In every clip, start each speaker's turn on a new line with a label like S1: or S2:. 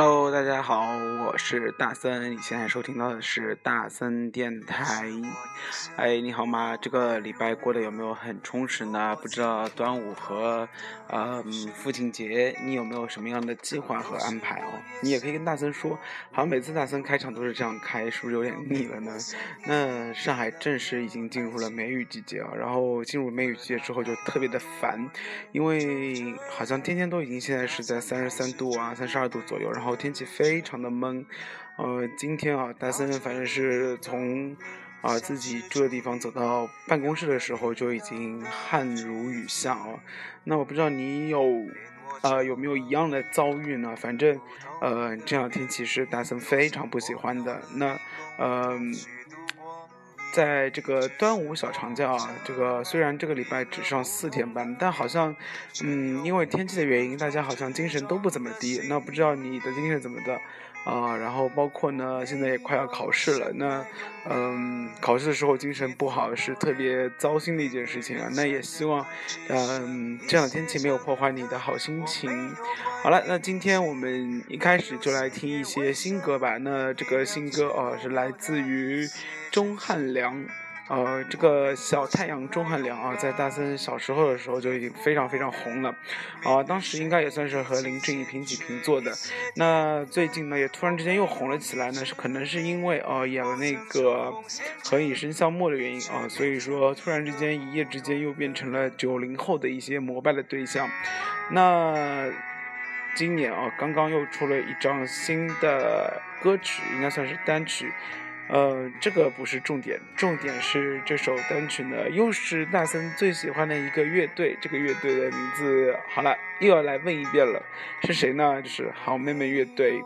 S1: Pro 大家好，我是大森，你现在收听到的是大森电台。哎，你好吗？这个礼拜过得有没有很充实呢？不知道端午和嗯父亲节，你有没有什么样的计划和安排哦？你也可以跟大森说，好像每次大森开场都是这样开，是不是有点腻了呢？那上海正式已经进入了梅雨季节啊，然后进入梅雨季节之后就特别的烦，因为好像天天都已经现在是在三十三度啊、三十二度左右。然后天气非常的闷，呃，今天啊，大森反正是从啊自己住的地方走到办公室的时候就已经汗如雨下哦。那我不知道你有呃有没有一样的遭遇呢？反正呃这两天其实大森非常不喜欢的。那嗯。在这个端午小长假啊，这个虽然这个礼拜只上四天班，但好像，嗯，因为天气的原因，大家好像精神都不怎么低。那不知道你的精神怎么的啊？然后包括呢，现在也快要考试了，那，嗯，考试的时候精神不好是特别糟心的一件事情啊。那也希望，嗯，这样的天气没有破坏你的好心情。好了，那今天我们一开始就来听一些新歌吧。那这个新歌哦，是来自于。钟汉良，呃，这个小太阳钟汉良啊，在大森小时候的时候就已经非常非常红了，啊，当时应该也算是和林志颖平起平坐的。那最近呢，也突然之间又红了起来呢，是可能是因为呃演了那个《何以笙箫默》的原因啊，所以说突然之间一夜之间又变成了九零后的一些膜拜的对象。那今年啊，刚刚又出了一张新的歌曲，应该算是单曲。呃，这个不是重点，重点是这首单曲呢，又是纳森最喜欢的一个乐队。这个乐队的名字，好了，又要来问一遍了，是谁呢？就是好妹妹乐队。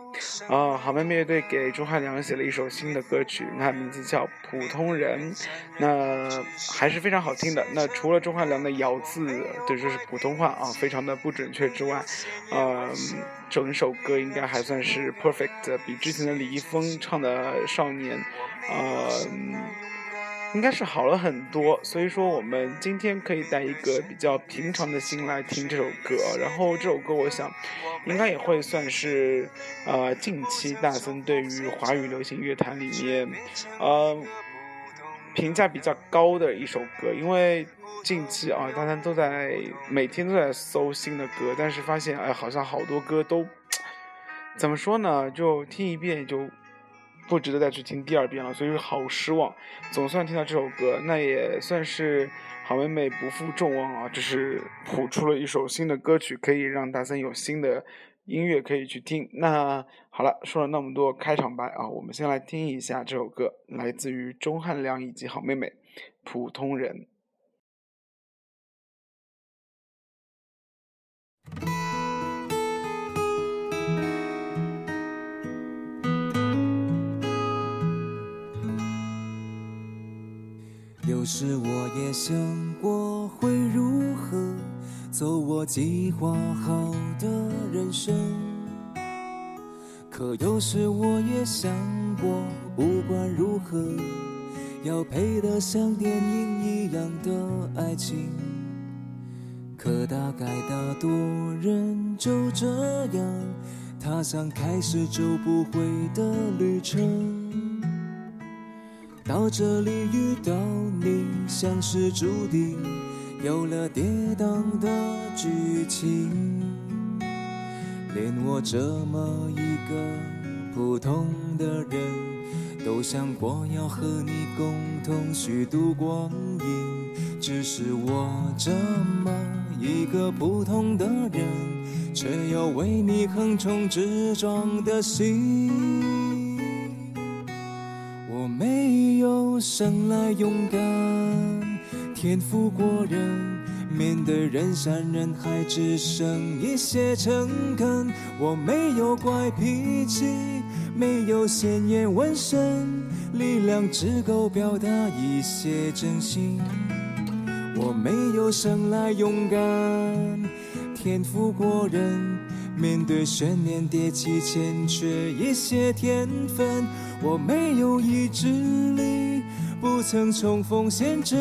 S1: 啊，好妹妹乐队给钟汉良写了一首新的歌曲，那名字叫《普通人》，那还是非常好听的。那除了钟汉良的咬字，对，就是普通话啊，非常的不准确之外，呃，整首歌应该还算是 perfect，比之前的李易峰唱的《少年》。呃，应该是好了很多，所以说我们今天可以带一个比较平常的心来听这首歌，然后这首歌我想应该也会算是呃近期大森对于华语流行乐坛里面呃评价比较高的一首歌，因为近期啊大家都在每天都在搜新的歌，但是发现哎好像好多歌都怎么说呢，就听一遍就。不值得再去听第二遍了，所以好失望。总算听到这首歌，那也算是好妹妹不负众望啊！就是谱出了一首新的歌曲，可以让大森有新的音乐可以去听。那好了，说了那么多开场白啊，我们先来听一下这首歌，来自于钟汉良以及好妹妹《普通人》。
S2: 有时我也想过会如何走我计划好的人生，可有时我也想过，不管如何，要配得像电影一样的爱情。可大概大多人就这样踏上开始就不会的旅程。到这里遇到你，像是注定有了跌宕的剧情。连我这么一个普通的人，都想过要和你共同虚度光阴。只是我这么一个普通的人，却有为你横冲直撞的心。生来勇敢，天赋过人，面对人山人海只剩一些诚恳。我没有怪脾气，没有鲜艳纹身，力量只够表达一些真心。我没有生来勇敢，天赋过人，面对悬念迭起欠缺一些天分。我没有意志力，不曾冲锋陷阵，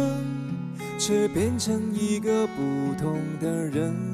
S2: 却变成一个不同的人。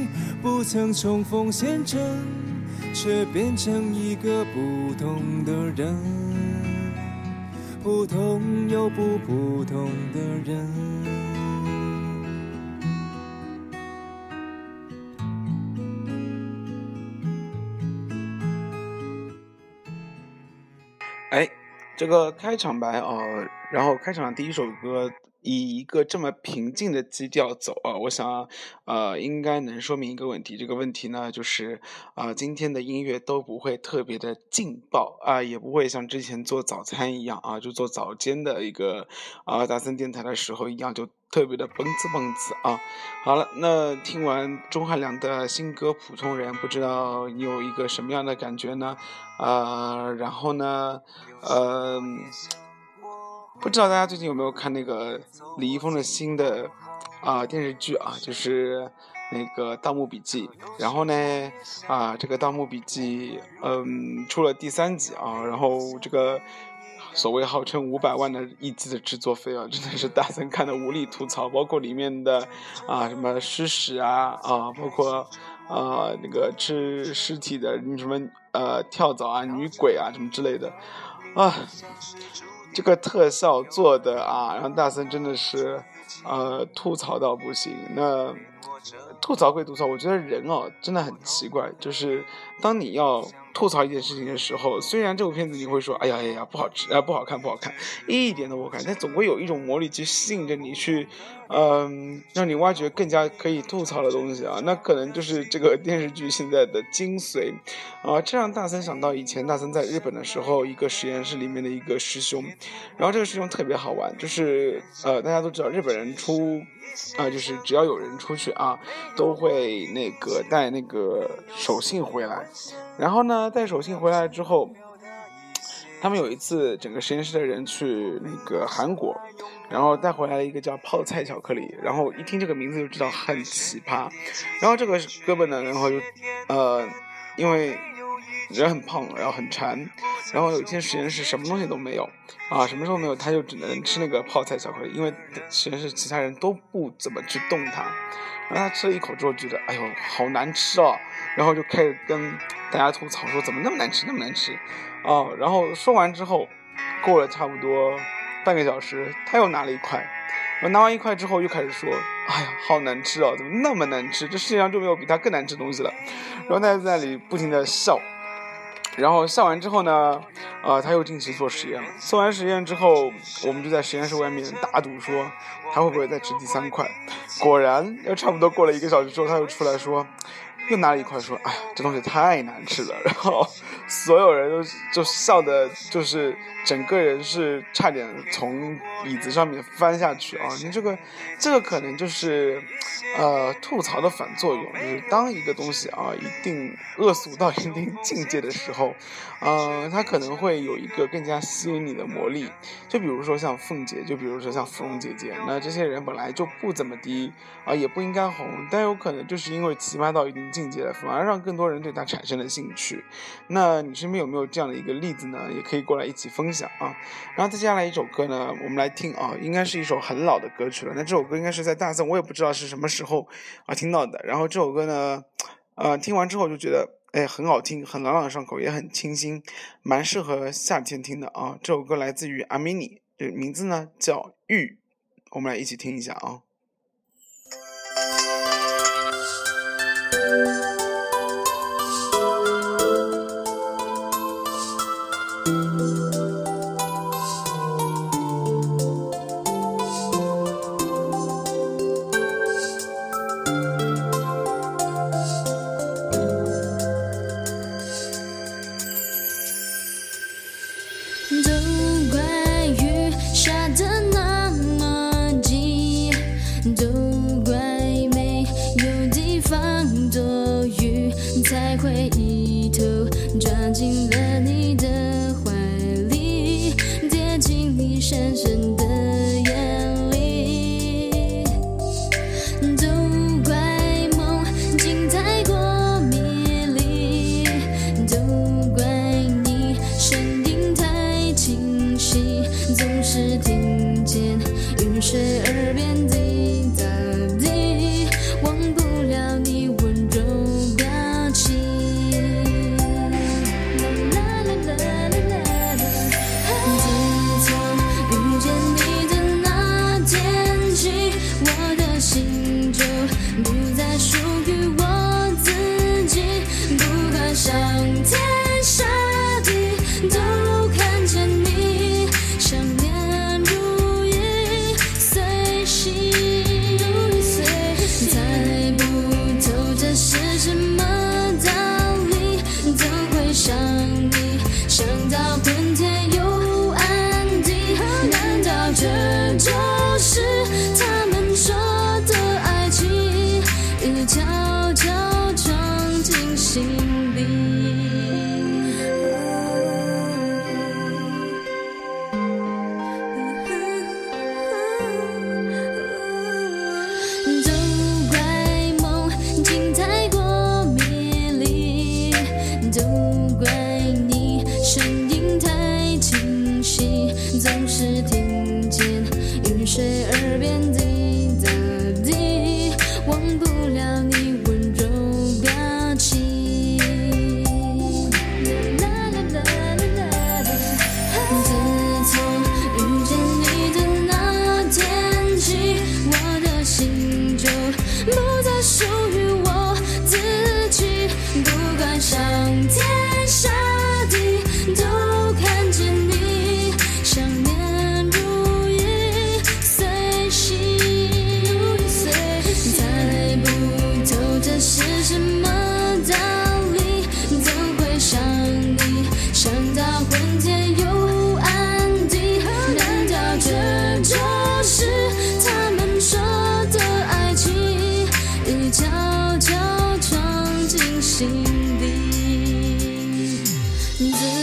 S2: 不曾冲锋陷阵，却变成一个不同的人，普通又不普通的人。
S1: 哎。这个开场白啊，然后开场第一首歌以一个这么平静的基调走啊，我想呃应该能说明一个问题，这个问题呢就是啊今天的音乐都不会特别的劲爆啊，也不会像之前做早餐一样啊，就做早间的一个啊大森电台的时候一样就。特别的蹦子蹦子啊！好了，那听完钟汉良的新歌《普通人》，不知道你有一个什么样的感觉呢？呃，然后呢，呃，不知道大家最近有没有看那个李易峰的新的啊电视剧啊，就是那个《盗墓笔记》。然后呢，啊，这个《盗墓笔记》嗯出了第三集啊，然后这个。所谓号称五百万的一集的制作费啊，真的是大森看的无力吐槽。包括里面的啊什么尸屎啊啊，包括啊那个吃尸体的什么呃跳蚤啊、女鬼啊什么之类的啊，这个特效做的啊，让大森真的是呃吐槽到不行。那吐槽归吐槽，我觉得人哦真的很奇怪，就是当你要。吐槽一件事情的时候，虽然这部片子你会说，哎呀哎呀不好吃啊不好看不好看，一点都不好看，但总会有一种魔力去吸引着你去，嗯，让你挖掘更加可以吐槽的东西啊。那可能就是这个电视剧现在的精髓啊。这让大森想到以前大森在日本的时候，一个实验室里面的一个师兄，然后这个师兄特别好玩，就是呃大家都知道日本人出啊，就是只要有人出去啊，都会那个带那个手信回来。然后呢，他带手信回来之后，他们有一次整个实验室的人去那个韩国，然后带回来了一个叫泡菜巧克力，然后一听这个名字就知道很奇葩。然后这个哥们呢，然后就呃，因为人很胖，然后很馋，然后有一天实验室什么东西都没有啊，什么时候没有，他就只能吃那个泡菜巧克力，因为实验室其他人都不怎么去动它。然后他吃了一口之后，觉得哎呦好难吃哦，然后就开始跟。大家吐槽说怎么那么难吃，那么难吃，啊！然后说完之后，过了差不多半个小时，他又拿了一块，我拿完一块之后又开始说，哎呀，好难吃哦，怎么那么难吃？这世界上就没有比它更难吃的东西了。然后他在那里不停的笑，然后笑完之后呢，啊，他又进去做实验了。做完实验之后，我们就在实验室外面打赌说，他会不会再吃第三块？果然，又差不多过了一个小时之后，他又出来说。又拿了一块说：“哎呀，这东西太难吃了。”然后所有人都就笑的，就是整个人是差点从椅子上面翻下去啊！你这个，这个可能就是，呃，吐槽的反作用，就是当一个东西啊一定恶俗到一定境界的时候，呃，它可能会有一个更加吸引你的魔力。就比如说像凤姐，就比如说像芙蓉姐姐，那这些人本来就不怎么低啊，也不应该红，但有可能就是因为奇葩到一定境。界了反而让更多人对她产生了兴趣。那你身边有没有这样的一个例子呢？也可以过来一起分享啊。然后再接下来一首歌呢，我们来听啊，应该是一首很老的歌曲了。那这首歌应该是在大森，我也不知道是什么时候啊听到的。然后这首歌呢，呃，听完之后就觉得哎很好听，很朗朗上口，也很清新，蛮适合夏天听的啊。这首歌来自于阿米尼，这名字呢叫《玉》，我们来一起听一下啊。
S3: 才会一头撞进了你的。自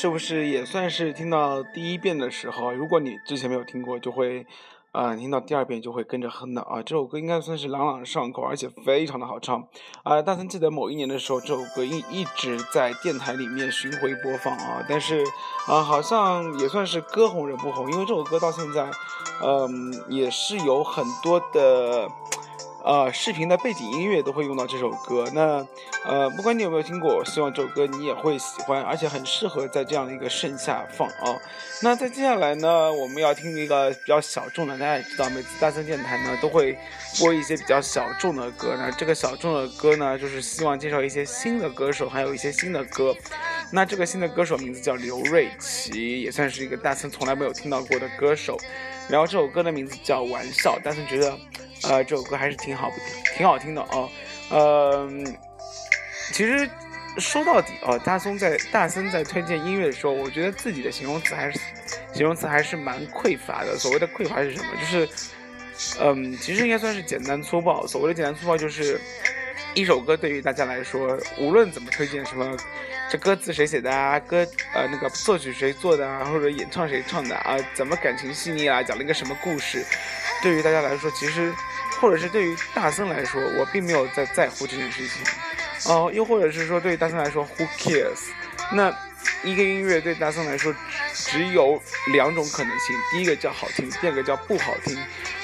S1: 是不是也算是听到第一遍的时候？如果你之前没有听过，就会，呃，听到第二遍就会跟着哼的啊。这首歌应该算是朗朗上口，而且非常的好唱。啊、大森记得某一年的时候，这首歌一一直在电台里面巡回播放啊，但是啊、好像也算是歌红人不红，因为这首歌到现在，嗯、也是有很多的。呃，视频的背景音乐都会用到这首歌。那呃，不管你有没有听过，我希望这首歌你也会喜欢，而且很适合在这样的一个盛夏放啊。那在接下来呢，我们要听一个比较小众的，大家也知道，每次大森电台呢都会播一些比较小众的歌。那这个小众的歌呢，就是希望介绍一些新的歌手，还有一些新的歌。那这个新的歌手名字叫刘瑞琦，也算是一个大森从来没有听到过的歌手。然后这首歌的名字叫《玩笑》，大森觉得，呃，这首歌还是挺好，挺好听的哦。呃，其实说到底哦，大松在大森在推荐音乐的时候，我觉得自己的形容词还是形容词还是蛮匮乏的。所谓的匮乏是什么？就是，嗯，其实应该算是简单粗暴。所谓的简单粗暴就是。一首歌对于大家来说，无论怎么推荐，什么这歌词谁写的啊，歌呃那个作曲谁做的啊，或者演唱谁唱的啊，怎么感情细腻啊，讲了一个什么故事，对于大家来说，其实或者是对于大森来说，我并没有在在乎这件事情，哦、又或者是说对于大森来说，Who cares？那一个音乐对大森来说只只有两种可能性，第一个叫好听，第二个叫不好听。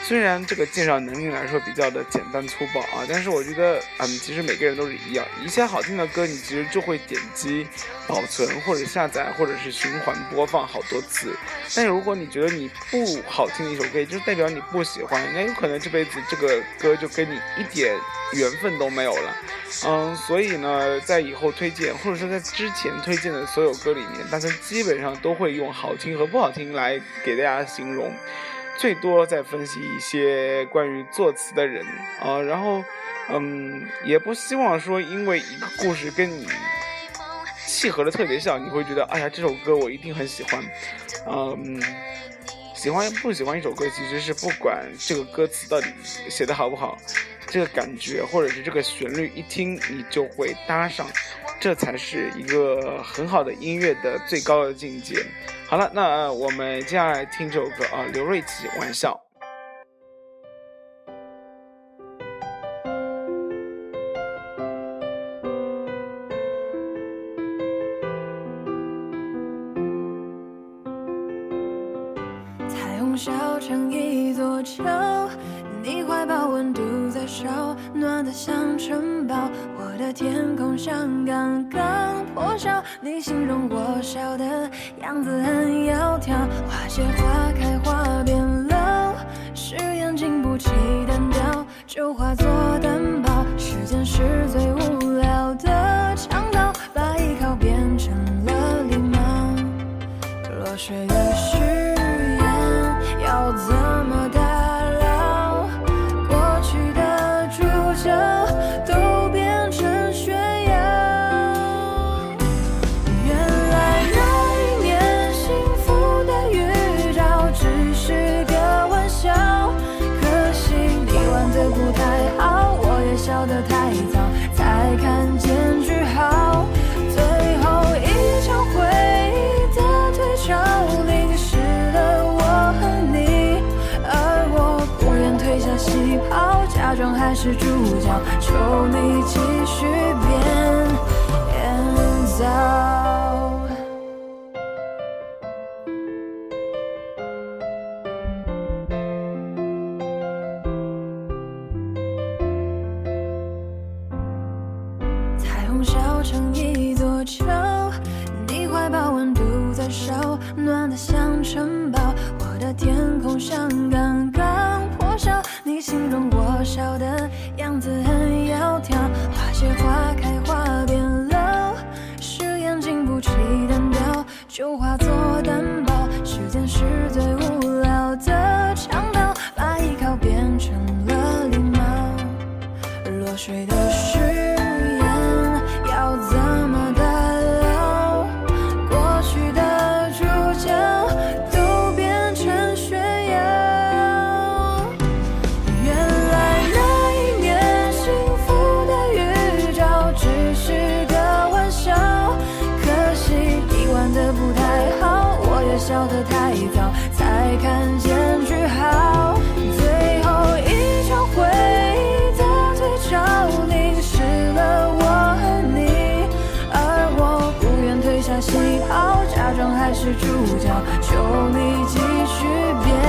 S1: 虽然这个鉴赏能力来说比较的简单粗暴啊，但是我觉得，嗯，其实每个人都是一样，一些好听的歌，你其实就会点击保存或者下载或者是循环播放好多次。但是如果你觉得你不好听的一首歌，也就代表你不喜欢，那有可能这辈子这个歌就跟你一点缘分都没有了。嗯，所以呢，在以后推荐或者说在之前推荐的所有歌里面，大家基本上都会用好听和不好听来给大家形容。最多再分析一些关于作词的人啊，然后，嗯，也不希望说因为一个故事跟你契合的特别像，你会觉得哎呀这首歌我一定很喜欢，嗯，喜欢不喜欢一首歌其实是不管这个歌词到底写的好不好，这个感觉或者是这个旋律一听你就会搭上，这才是一个很好的音乐的最高的境界。好了，那我们接下来听这首歌啊，刘瑞琦《玩笑》。
S4: 彩虹小城一座桥，你怀抱温度在烧，暖得像城堡。的天空像刚刚破晓，你形容我笑的样子很窈窕。花谢花开花变老，誓言经不起单调，就化作担保。时间是最无求你继续变变糟。彩虹小城一座桥，你怀抱温度在烧，暖得像城堡。我的天空像刚刚破晓，你形容我笑的样子很窈窕。花谢花开花变老，誓言经不起单调，就化作担是主角，求你继续变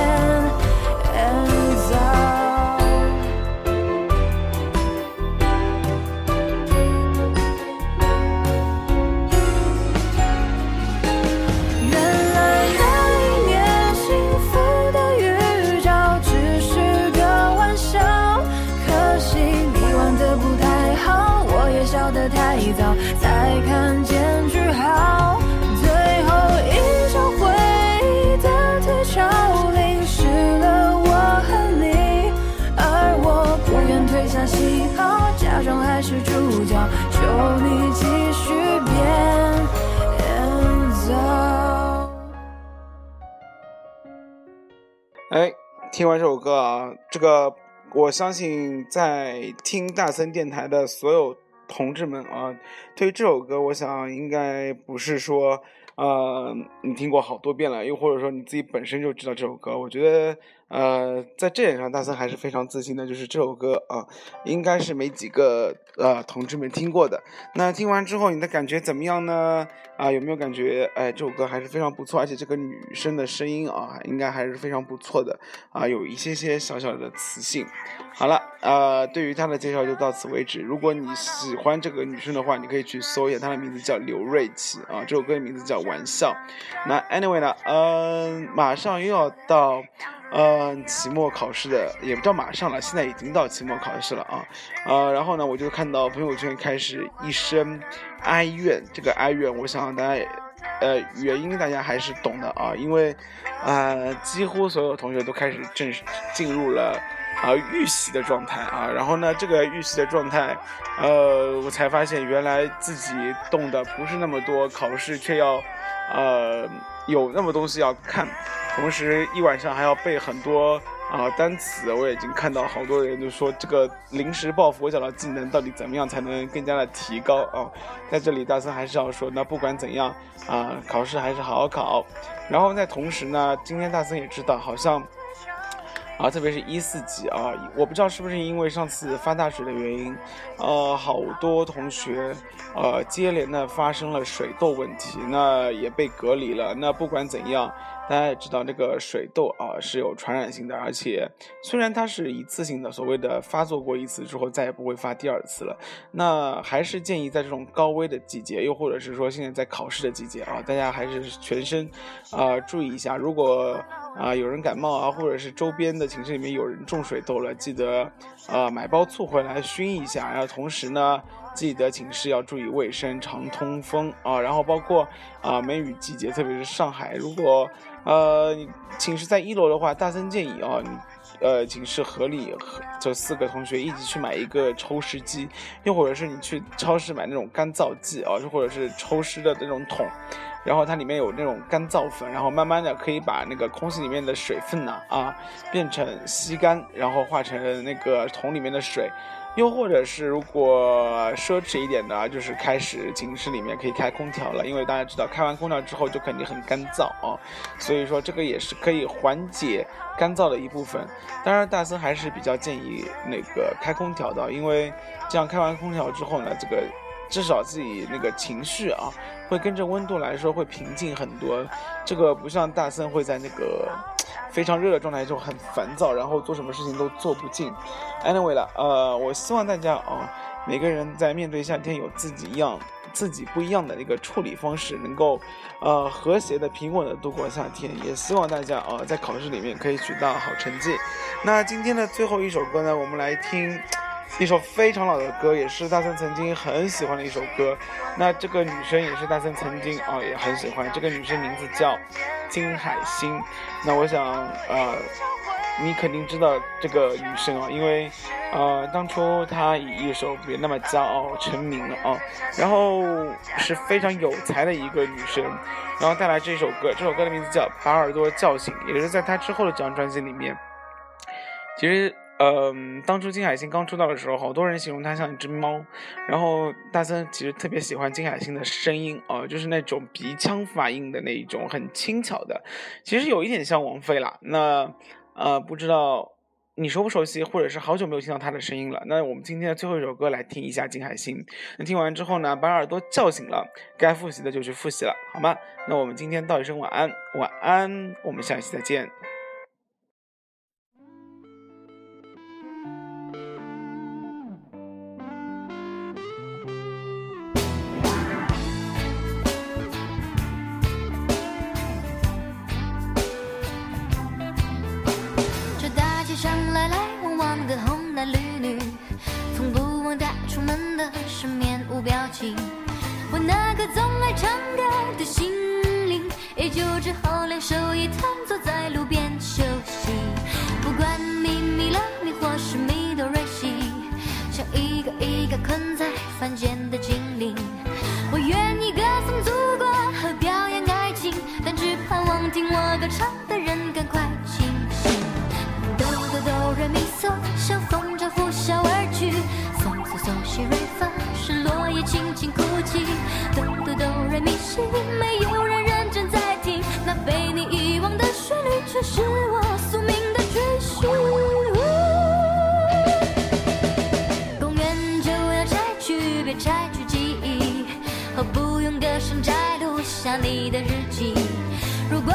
S1: 哎，听完这首歌啊，这个我相信在听大森电台的所有同志们啊，对于这首歌，我想应该不是说，呃，你听过好多遍了，又或者说你自己本身就知道这首歌。我觉得，呃，在这点上，大森还是非常自信的，就是这首歌啊，应该是没几个呃同志们听过的。那听完之后，你的感觉怎么样呢？啊，有没有感觉，哎，这首歌还是非常不错，而且这个女生的声音啊，应该还是非常不错的啊，有一些些小小的磁性。好了，呃，对于她的介绍就到此为止。如果你喜欢这个女生的话，你可以去搜一下她的名字叫刘瑞琦啊，这首歌的名字叫《玩笑》。那 anyway 呢，嗯，马上又要到。嗯，期末考试的也不叫马上了，现在已经到期末考试了啊，呃，然后呢，我就看到朋友圈开始一声哀怨，这个哀怨，我想大家，呃，原因大家还是懂的啊，因为，呃，几乎所有同学都开始正式进入了啊预习的状态啊，然后呢，这个预习的状态，呃，我才发现原来自己动的不是那么多，考试却要，呃，有那么东西要看。同时一晚上还要背很多啊单词，我已经看到好多人就说这个临时抱佛脚的技能到底怎么样才能更加的提高啊？在这里大森还是要说，那不管怎样啊，考试还是好好考。然后在同时呢，今天大森也知道，好像啊，特别是一四级啊，我不知道是不是因为上次发大水的原因，呃，好多同学呃接连的发生了水痘问题，那也被隔离了。那不管怎样。大家也知道，这个水痘啊是有传染性的，而且虽然它是一次性的，所谓的发作过一次之后再也不会发第二次了，那还是建议在这种高危的季节，又或者是说现在在考试的季节啊，大家还是全身啊注意一下。如果啊有人感冒啊，或者是周边的寝室里面有人中水痘了，记得啊买包醋回来熏一下，然后同时呢。记得寝室要注意卫生，常通风啊。然后包括啊梅雨季节，特别是上海，如果呃寝室在一楼的话，大森建议啊，呃寝室合理这四个同学一起去买一个抽湿机，又或者是你去超市买那种干燥剂啊，又或者是抽湿的那种桶，然后它里面有那种干燥粉，然后慢慢的可以把那个空气里面的水分呢啊变成吸干，然后化成那个桶里面的水。又或者是如果奢侈一点的，就是开始寝室里面可以开空调了，因为大家知道开完空调之后就肯定很干燥啊，所以说这个也是可以缓解干燥的一部分。当然，大森还是比较建议那个开空调的，因为这样开完空调之后呢，这个至少自己那个情绪啊会跟着温度来说会平静很多。这个不像大森会在那个。非常热的状态就很烦躁，然后做什么事情都做不进。Anyway 了，呃，我希望大家啊，每个人在面对夏天有自己一样、自己不一样的那个处理方式，能够呃和谐的、平稳的度过夏天。也希望大家啊，在考试里面可以取到好成绩。那今天的最后一首歌呢，我们来听。一首非常老的歌，也是大森曾经很喜欢的一首歌。那这个女生也是大森曾经啊也很喜欢。这个女生名字叫金海心。那我想呃，你肯定知道这个女生啊，因为呃当初她以一首《别那么骄傲》成名了啊，然后是非常有才的一个女生，然后带来这首歌，这首歌的名字叫《把耳朵叫醒》，也是在她之后的这张专辑里面。其实。嗯，当初金海心刚出道的时候，好多人形容她像一只猫。然后大森其实特别喜欢金海心的声音啊，就是那种鼻腔发音的那一种很轻巧的，其实有一点像王菲啦。那呃，不知道你熟不熟悉，或者是好久没有听到她的声音了。那我们今天的最后一首歌来听一下金海心。那听完之后呢，把耳朵叫醒了，该复习的就去复习了，好吗？那我们今天道一声晚安，晚安，我们下期再见。
S3: 我那颗总爱唱歌的心灵，也就只好两手一摊，坐在路边。这是我宿命的追寻。公园就要拆去，别拆去记忆，何不用歌声摘录下你的日记？如果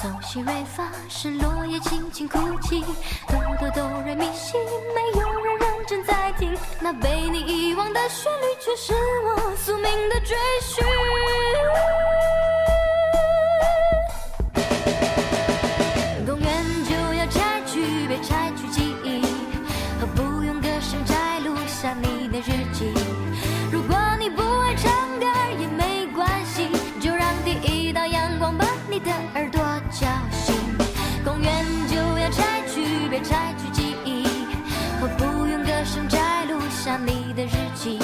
S3: 嗦嗦嗦西瑞发，是落叶轻轻哭泣。哆哆哆来咪西，没有人认真在听，那被你遗忘的旋律，却是我宿命的追寻。公园就要拆去，别拆去记忆，何不用歌声摘录下你的日记？如果你不爱唱歌也没关系，就让第一道阳光把你的耳朵叫醒。公园就要拆去，别拆去记忆，何不用歌声摘录下你的日记？